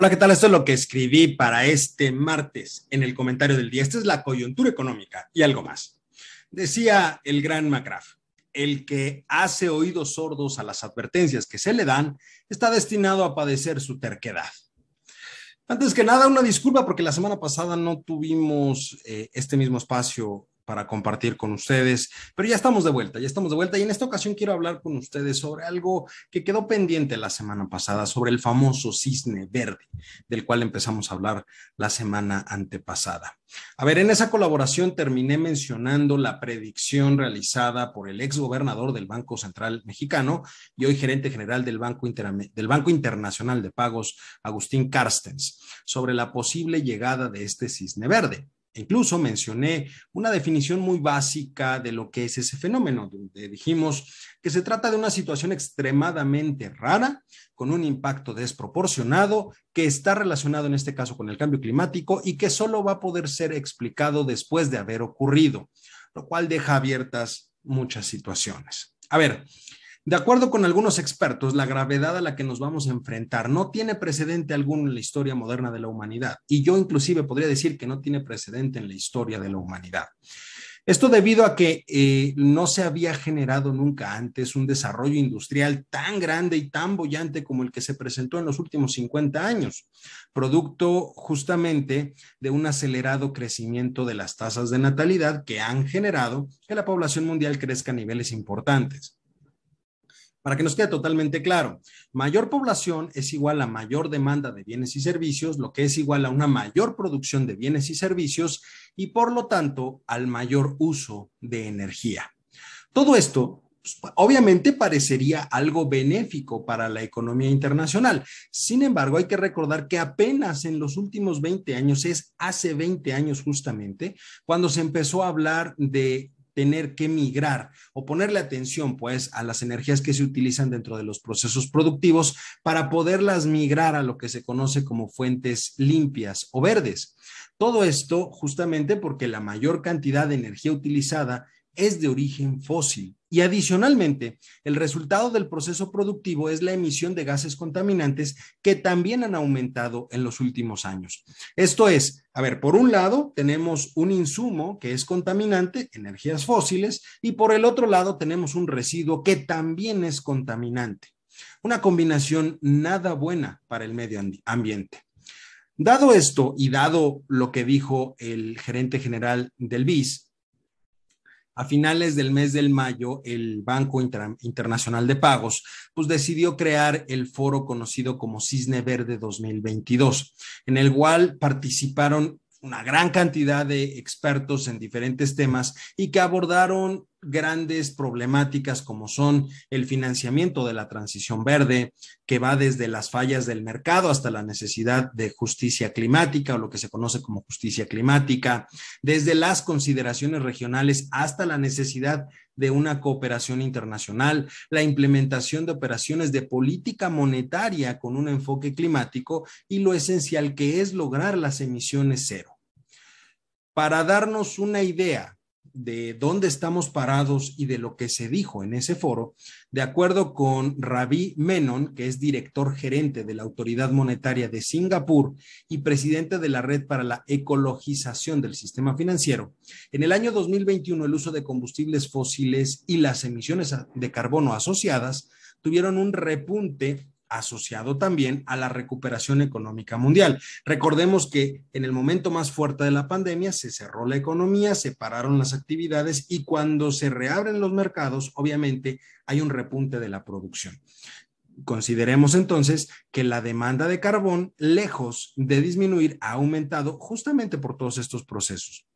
Hola, ¿qué tal? Esto es lo que escribí para este martes en el comentario del día. Esta es la coyuntura económica y algo más. Decía el gran McGrath, el que hace oídos sordos a las advertencias que se le dan está destinado a padecer su terquedad. Antes que nada, una disculpa porque la semana pasada no tuvimos eh, este mismo espacio para compartir con ustedes. Pero ya estamos de vuelta, ya estamos de vuelta y en esta ocasión quiero hablar con ustedes sobre algo que quedó pendiente la semana pasada, sobre el famoso cisne verde, del cual empezamos a hablar la semana antepasada. A ver, en esa colaboración terminé mencionando la predicción realizada por el ex gobernador del Banco Central Mexicano y hoy gerente general del Banco, del Banco Internacional de Pagos, Agustín Carstens, sobre la posible llegada de este cisne verde. Incluso mencioné una definición muy básica de lo que es ese fenómeno, donde dijimos que se trata de una situación extremadamente rara, con un impacto desproporcionado, que está relacionado en este caso con el cambio climático y que solo va a poder ser explicado después de haber ocurrido, lo cual deja abiertas muchas situaciones. A ver, de acuerdo con algunos expertos, la gravedad a la que nos vamos a enfrentar no tiene precedente alguno en la historia moderna de la humanidad. Y yo inclusive podría decir que no tiene precedente en la historia de la humanidad. Esto debido a que eh, no se había generado nunca antes un desarrollo industrial tan grande y tan bollante como el que se presentó en los últimos 50 años, producto justamente de un acelerado crecimiento de las tasas de natalidad que han generado que la población mundial crezca a niveles importantes. Para que nos quede totalmente claro, mayor población es igual a mayor demanda de bienes y servicios, lo que es igual a una mayor producción de bienes y servicios y por lo tanto al mayor uso de energía. Todo esto pues, obviamente parecería algo benéfico para la economía internacional. Sin embargo, hay que recordar que apenas en los últimos 20 años, es hace 20 años justamente, cuando se empezó a hablar de tener que migrar o ponerle atención pues a las energías que se utilizan dentro de los procesos productivos para poderlas migrar a lo que se conoce como fuentes limpias o verdes. Todo esto justamente porque la mayor cantidad de energía utilizada es de origen fósil. Y adicionalmente, el resultado del proceso productivo es la emisión de gases contaminantes que también han aumentado en los últimos años. Esto es, a ver, por un lado tenemos un insumo que es contaminante, energías fósiles, y por el otro lado tenemos un residuo que también es contaminante. Una combinación nada buena para el medio ambiente. Dado esto y dado lo que dijo el gerente general del BIS, a finales del mes del mayo, el Banco Internacional de Pagos pues decidió crear el foro conocido como Cisne Verde 2022, en el cual participaron una gran cantidad de expertos en diferentes temas y que abordaron grandes problemáticas como son el financiamiento de la transición verde, que va desde las fallas del mercado hasta la necesidad de justicia climática o lo que se conoce como justicia climática, desde las consideraciones regionales hasta la necesidad de una cooperación internacional, la implementación de operaciones de política monetaria con un enfoque climático y lo esencial que es lograr las emisiones cero. Para darnos una idea de dónde estamos parados y de lo que se dijo en ese foro, de acuerdo con Ravi Menon, que es director gerente de la Autoridad Monetaria de Singapur y presidente de la Red para la Ecologización del Sistema Financiero, en el año 2021 el uso de combustibles fósiles y las emisiones de carbono asociadas tuvieron un repunte asociado también a la recuperación económica mundial. Recordemos que en el momento más fuerte de la pandemia se cerró la economía, se pararon las actividades y cuando se reabren los mercados, obviamente hay un repunte de la producción. Consideremos entonces que la demanda de carbón, lejos de disminuir, ha aumentado justamente por todos estos procesos.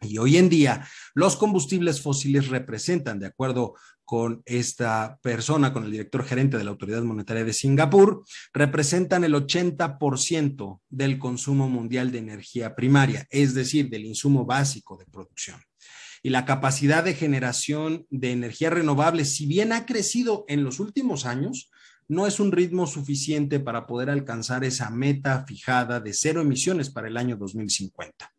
Y hoy en día los combustibles fósiles representan, de acuerdo con esta persona, con el director gerente de la Autoridad Monetaria de Singapur, representan el 80% del consumo mundial de energía primaria, es decir, del insumo básico de producción. Y la capacidad de generación de energía renovable, si bien ha crecido en los últimos años, no es un ritmo suficiente para poder alcanzar esa meta fijada de cero emisiones para el año 2050.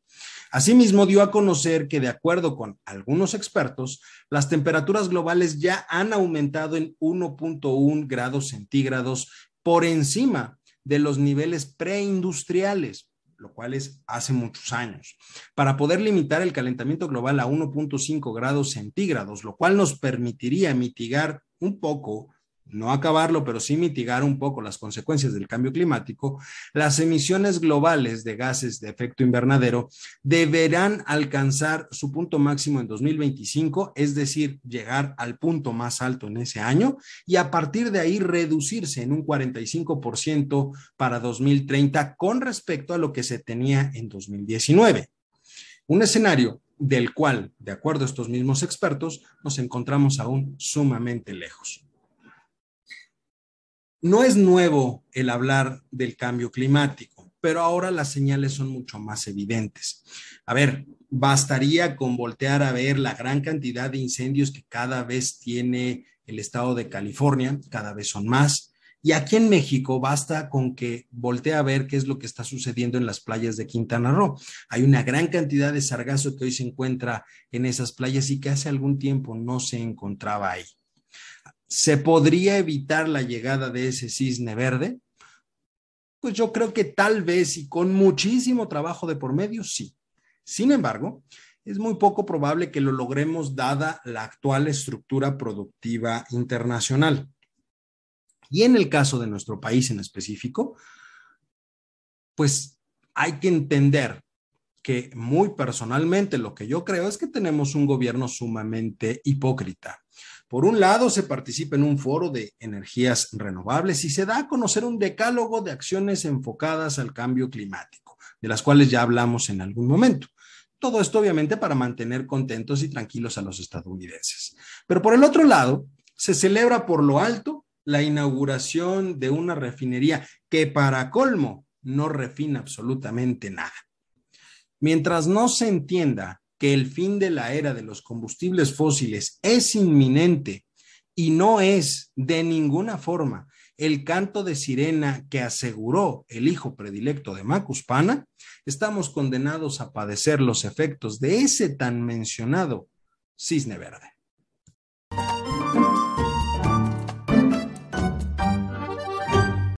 Asimismo, dio a conocer que, de acuerdo con algunos expertos, las temperaturas globales ya han aumentado en 1.1 grados centígrados por encima de los niveles preindustriales, lo cual es hace muchos años, para poder limitar el calentamiento global a 1.5 grados centígrados, lo cual nos permitiría mitigar un poco no acabarlo, pero sí mitigar un poco las consecuencias del cambio climático, las emisiones globales de gases de efecto invernadero deberán alcanzar su punto máximo en 2025, es decir, llegar al punto más alto en ese año y a partir de ahí reducirse en un 45% para 2030 con respecto a lo que se tenía en 2019. Un escenario del cual, de acuerdo a estos mismos expertos, nos encontramos aún sumamente lejos. No es nuevo el hablar del cambio climático, pero ahora las señales son mucho más evidentes. A ver, bastaría con voltear a ver la gran cantidad de incendios que cada vez tiene el estado de California, cada vez son más. Y aquí en México basta con que voltee a ver qué es lo que está sucediendo en las playas de Quintana Roo. Hay una gran cantidad de sargazo que hoy se encuentra en esas playas y que hace algún tiempo no se encontraba ahí. ¿Se podría evitar la llegada de ese cisne verde? Pues yo creo que tal vez y con muchísimo trabajo de por medio, sí. Sin embargo, es muy poco probable que lo logremos dada la actual estructura productiva internacional. Y en el caso de nuestro país en específico, pues hay que entender que muy personalmente lo que yo creo es que tenemos un gobierno sumamente hipócrita. Por un lado, se participa en un foro de energías renovables y se da a conocer un decálogo de acciones enfocadas al cambio climático, de las cuales ya hablamos en algún momento. Todo esto obviamente para mantener contentos y tranquilos a los estadounidenses. Pero por el otro lado, se celebra por lo alto la inauguración de una refinería que para colmo no refina absolutamente nada. Mientras no se entienda que el fin de la era de los combustibles fósiles es inminente y no es de ninguna forma el canto de sirena que aseguró el hijo predilecto de Macuspana, estamos condenados a padecer los efectos de ese tan mencionado cisne verde.